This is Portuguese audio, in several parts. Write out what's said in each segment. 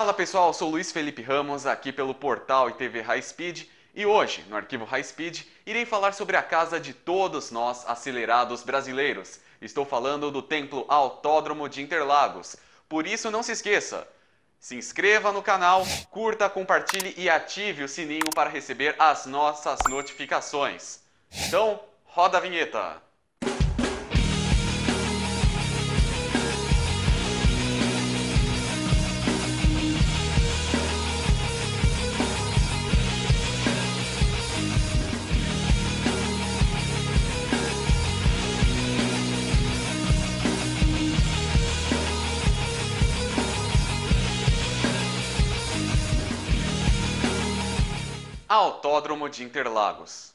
Fala pessoal, sou Luiz Felipe Ramos, aqui pelo portal e TV High Speed, e hoje, no arquivo High Speed, irei falar sobre a casa de todos nós acelerados brasileiros. Estou falando do Templo Autódromo de Interlagos. Por isso, não se esqueça, se inscreva no canal, curta, compartilhe e ative o sininho para receber as nossas notificações. Então, roda a vinheta! Autódromo de Interlagos.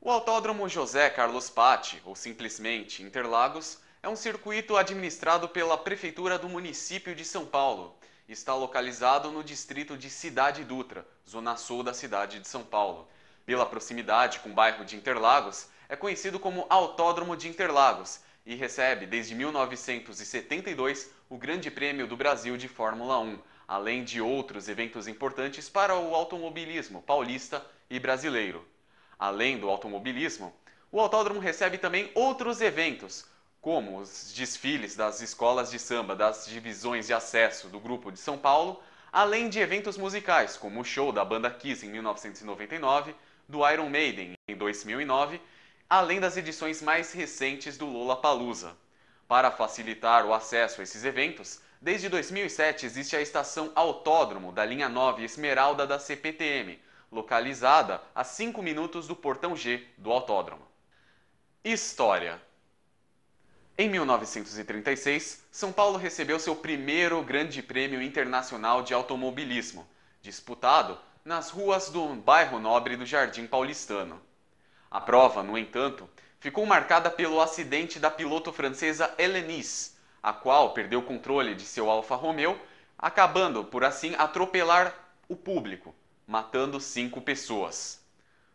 O Autódromo José Carlos Patti, ou simplesmente Interlagos, é um circuito administrado pela Prefeitura do município de São Paulo. Está localizado no distrito de Cidade Dutra, zona sul da cidade de São Paulo. Pela proximidade com o bairro de Interlagos, é conhecido como Autódromo de Interlagos e recebe desde 1972 o Grande Prêmio do Brasil de Fórmula 1 além de outros eventos importantes para o automobilismo paulista e brasileiro. Além do automobilismo, o autódromo recebe também outros eventos, como os desfiles das escolas de samba das divisões de acesso do Grupo de São Paulo, além de eventos musicais, como o show da banda Kiss em 1999, do Iron Maiden em 2009, além das edições mais recentes do Lollapalooza. Para facilitar o acesso a esses eventos, Desde 2007 existe a estação Autódromo da linha 9 Esmeralda da CPTM, localizada a 5 minutos do portão G do autódromo. História Em 1936, São Paulo recebeu seu primeiro Grande Prêmio Internacional de Automobilismo, disputado nas ruas do bairro nobre do Jardim Paulistano. A prova, no entanto, ficou marcada pelo acidente da piloto francesa Hélène a qual perdeu o controle de seu Alfa Romeo, acabando por assim atropelar o público, matando cinco pessoas.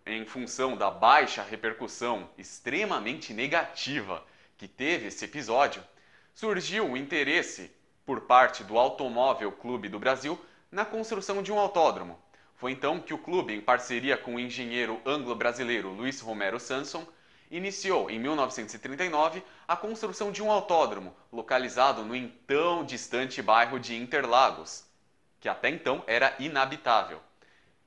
Em função da baixa repercussão extremamente negativa que teve esse episódio, surgiu o interesse por parte do Automóvel Clube do Brasil na construção de um autódromo. Foi então que o clube, em parceria com o engenheiro anglo-brasileiro Luiz Romero Sanson, iniciou, em 1939, a construção de um autódromo localizado no então distante bairro de Interlagos, que até então era inabitável.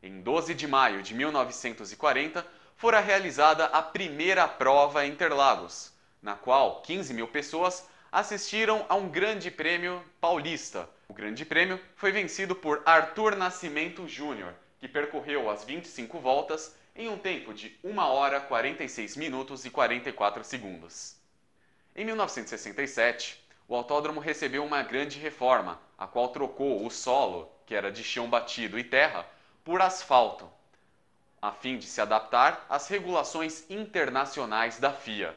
Em 12 de maio de 1940, fora realizada a primeira prova em Interlagos, na qual 15 mil pessoas assistiram a um grande prêmio paulista. O grande prêmio foi vencido por Arthur Nascimento Júnior, que percorreu as 25 voltas em um tempo de 1 hora 46 minutos e 44 segundos. Em 1967, o autódromo recebeu uma grande reforma, a qual trocou o solo, que era de chão batido e terra, por asfalto, a fim de se adaptar às regulações internacionais da FIA.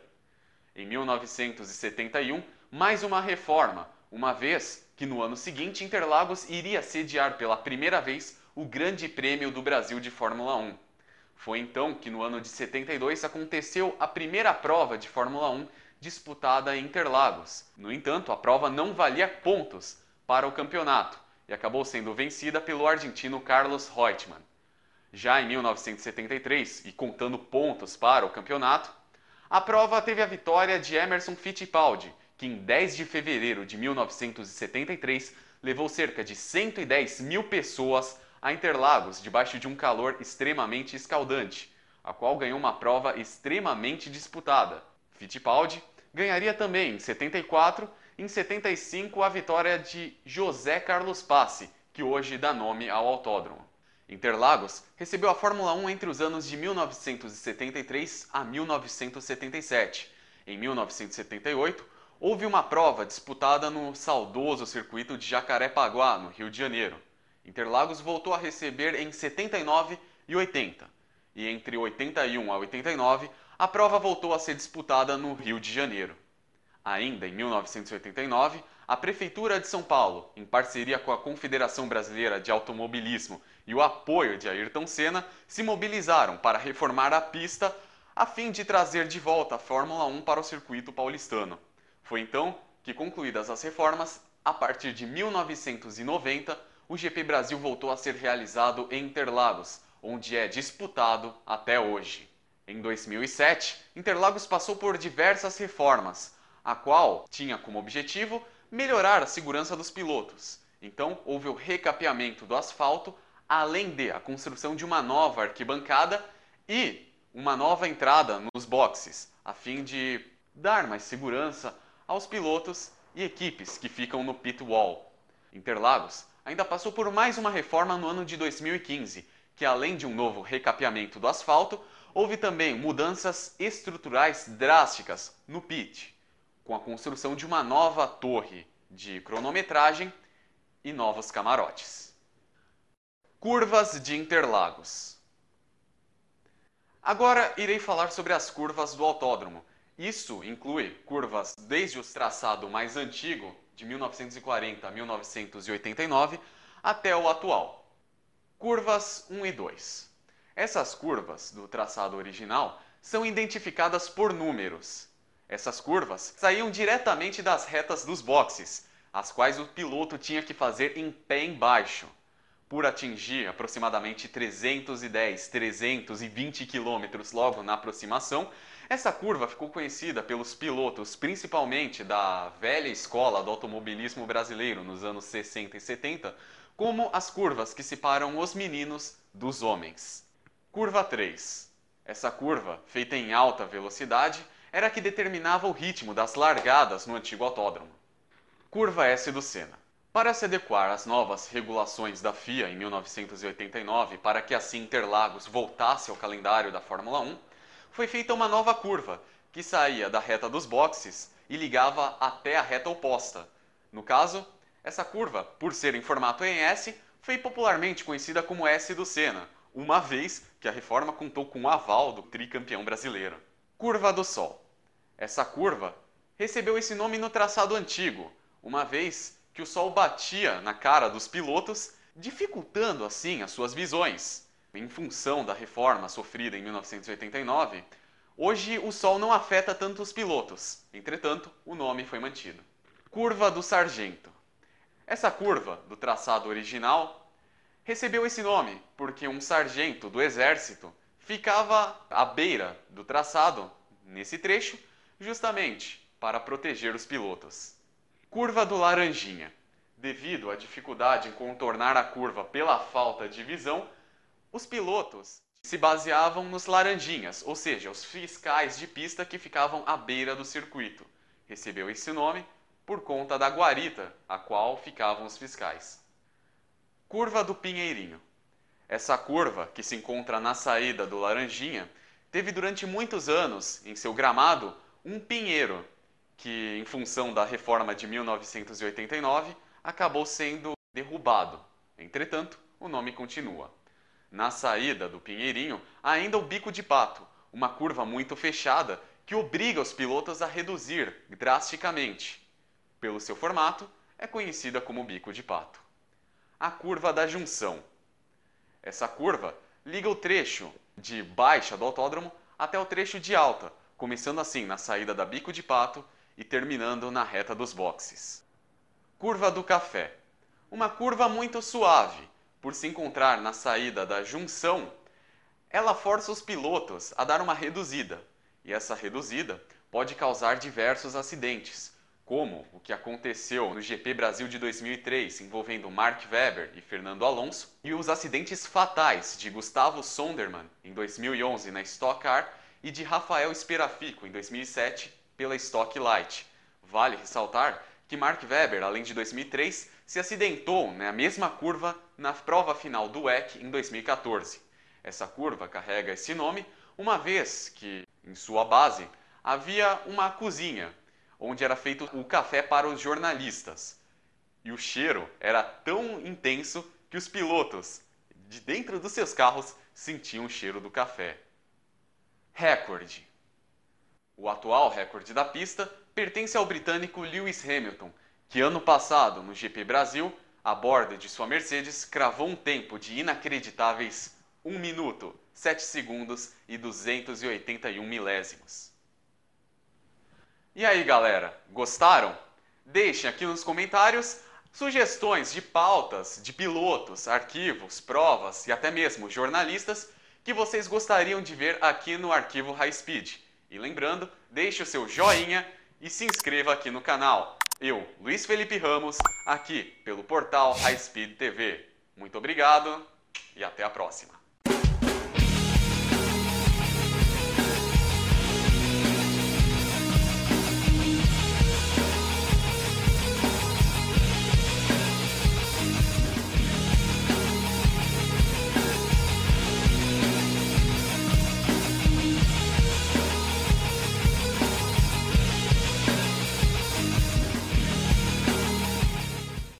Em 1971, mais uma reforma, uma vez que no ano seguinte Interlagos iria sediar pela primeira vez o Grande Prêmio do Brasil de Fórmula 1. Foi então que no ano de 72 aconteceu a primeira prova de Fórmula 1 disputada em Interlagos. No entanto, a prova não valia pontos para o campeonato e acabou sendo vencida pelo argentino Carlos Reutemann. Já em 1973, e contando pontos para o campeonato, a prova teve a vitória de Emerson Fittipaldi, que em 10 de fevereiro de 1973 levou cerca de 110 mil pessoas a Interlagos debaixo de um calor extremamente escaldante, a qual ganhou uma prova extremamente disputada. Fittipaldi ganharia também em 74 e em 75 a vitória de José Carlos Passe, que hoje dá nome ao autódromo. Interlagos recebeu a Fórmula 1 entre os anos de 1973 a 1977. Em 1978, houve uma prova disputada no saudoso circuito de Jacarepaguá, no Rio de Janeiro. Interlagos voltou a receber em 79 e 80. E entre 81 a 89, a prova voltou a ser disputada no Rio de Janeiro. Ainda em 1989, a Prefeitura de São Paulo, em parceria com a Confederação Brasileira de Automobilismo e o apoio de Ayrton Senna, se mobilizaram para reformar a pista a fim de trazer de volta a Fórmula 1 para o circuito paulistano. Foi então que, concluídas as reformas, a partir de 1990, o GP Brasil voltou a ser realizado em Interlagos, onde é disputado até hoje. Em 2007, Interlagos passou por diversas reformas, a qual tinha como objetivo melhorar a segurança dos pilotos. Então, houve o recapeamento do asfalto, além de a construção de uma nova arquibancada e uma nova entrada nos boxes, a fim de dar mais segurança aos pilotos e equipes que ficam no pit wall. Interlagos ainda passou por mais uma reforma no ano de 2015, que além de um novo recapeamento do asfalto, houve também mudanças estruturais drásticas no pit, com a construção de uma nova torre de cronometragem e novos camarotes. Curvas de Interlagos. Agora irei falar sobre as curvas do autódromo. Isso inclui curvas desde o traçado mais antigo, de 1940 a 1989, até o atual. Curvas 1 e 2. Essas curvas do traçado original são identificadas por números. Essas curvas saíam diretamente das retas dos boxes, as quais o piloto tinha que fazer em pé embaixo. Por atingir aproximadamente 310, 320 km logo na aproximação, essa curva ficou conhecida pelos pilotos, principalmente da velha escola do automobilismo brasileiro nos anos 60 e 70, como as curvas que separam os meninos dos homens. Curva 3. Essa curva, feita em alta velocidade, era a que determinava o ritmo das largadas no antigo autódromo. Curva S do Senna. Para se adequar às novas regulações da FIA em 1989, para que assim Interlagos voltasse ao calendário da Fórmula 1, foi feita uma nova curva, que saía da reta dos boxes e ligava até a reta oposta. No caso, essa curva, por ser em formato em S, foi popularmente conhecida como S do Senna, uma vez que a reforma contou com o aval do tricampeão brasileiro. Curva do Sol. Essa curva recebeu esse nome no traçado antigo, uma vez que o Sol batia na cara dos pilotos, dificultando assim as suas visões. Em função da reforma sofrida em 1989, hoje o Sol não afeta tanto os pilotos, entretanto, o nome foi mantido. Curva do Sargento. Essa curva, do traçado original, recebeu esse nome porque um sargento do exército ficava à beira do traçado, nesse trecho, justamente para proteger os pilotos. Curva do Laranjinha. Devido à dificuldade em contornar a curva pela falta de visão, os pilotos se baseavam nos laranjinhas, ou seja, os fiscais de pista que ficavam à beira do circuito. Recebeu esse nome por conta da guarita a qual ficavam os fiscais. Curva do Pinheirinho. Essa curva, que se encontra na saída do Laranjinha, teve durante muitos anos em seu gramado um pinheiro, que, em função da reforma de 1989, acabou sendo derrubado. Entretanto, o nome continua. Na saída do Pinheirinho, ainda o bico de pato, uma curva muito fechada que obriga os pilotos a reduzir drasticamente pelo seu formato, é conhecida como bico de pato. A curva da junção. Essa curva liga o trecho de baixa do autódromo até o trecho de alta, começando assim na saída da bico de pato e terminando na reta dos boxes. Curva do café. Uma curva muito suave, por se encontrar na saída da junção, ela força os pilotos a dar uma reduzida, e essa reduzida pode causar diversos acidentes, como o que aconteceu no GP Brasil de 2003, envolvendo Mark Webber e Fernando Alonso, e os acidentes fatais de Gustavo Sonderman em 2011 na Stock Car e de Rafael Esperafico em 2007 pela Stock Light. Vale ressaltar que Mark Webber, além de 2003, se acidentou na mesma curva na prova final do WEC em 2014. Essa curva carrega esse nome uma vez que, em sua base, havia uma cozinha onde era feito o café para os jornalistas. E o cheiro era tão intenso que os pilotos, de dentro dos seus carros, sentiam o cheiro do café. Recorde. O atual recorde da pista pertence ao britânico Lewis Hamilton, que ano passado, no GP Brasil, a bordo de sua Mercedes, cravou um tempo de inacreditáveis 1 minuto, 7 segundos e 281 milésimos. E aí, galera, gostaram? Deixem aqui nos comentários sugestões de pautas, de pilotos, arquivos, provas e até mesmo jornalistas que vocês gostariam de ver aqui no Arquivo High Speed. E lembrando, deixe o seu joinha e se inscreva aqui no canal. Eu, Luiz Felipe Ramos, aqui pelo portal High Speed TV. Muito obrigado e até a próxima.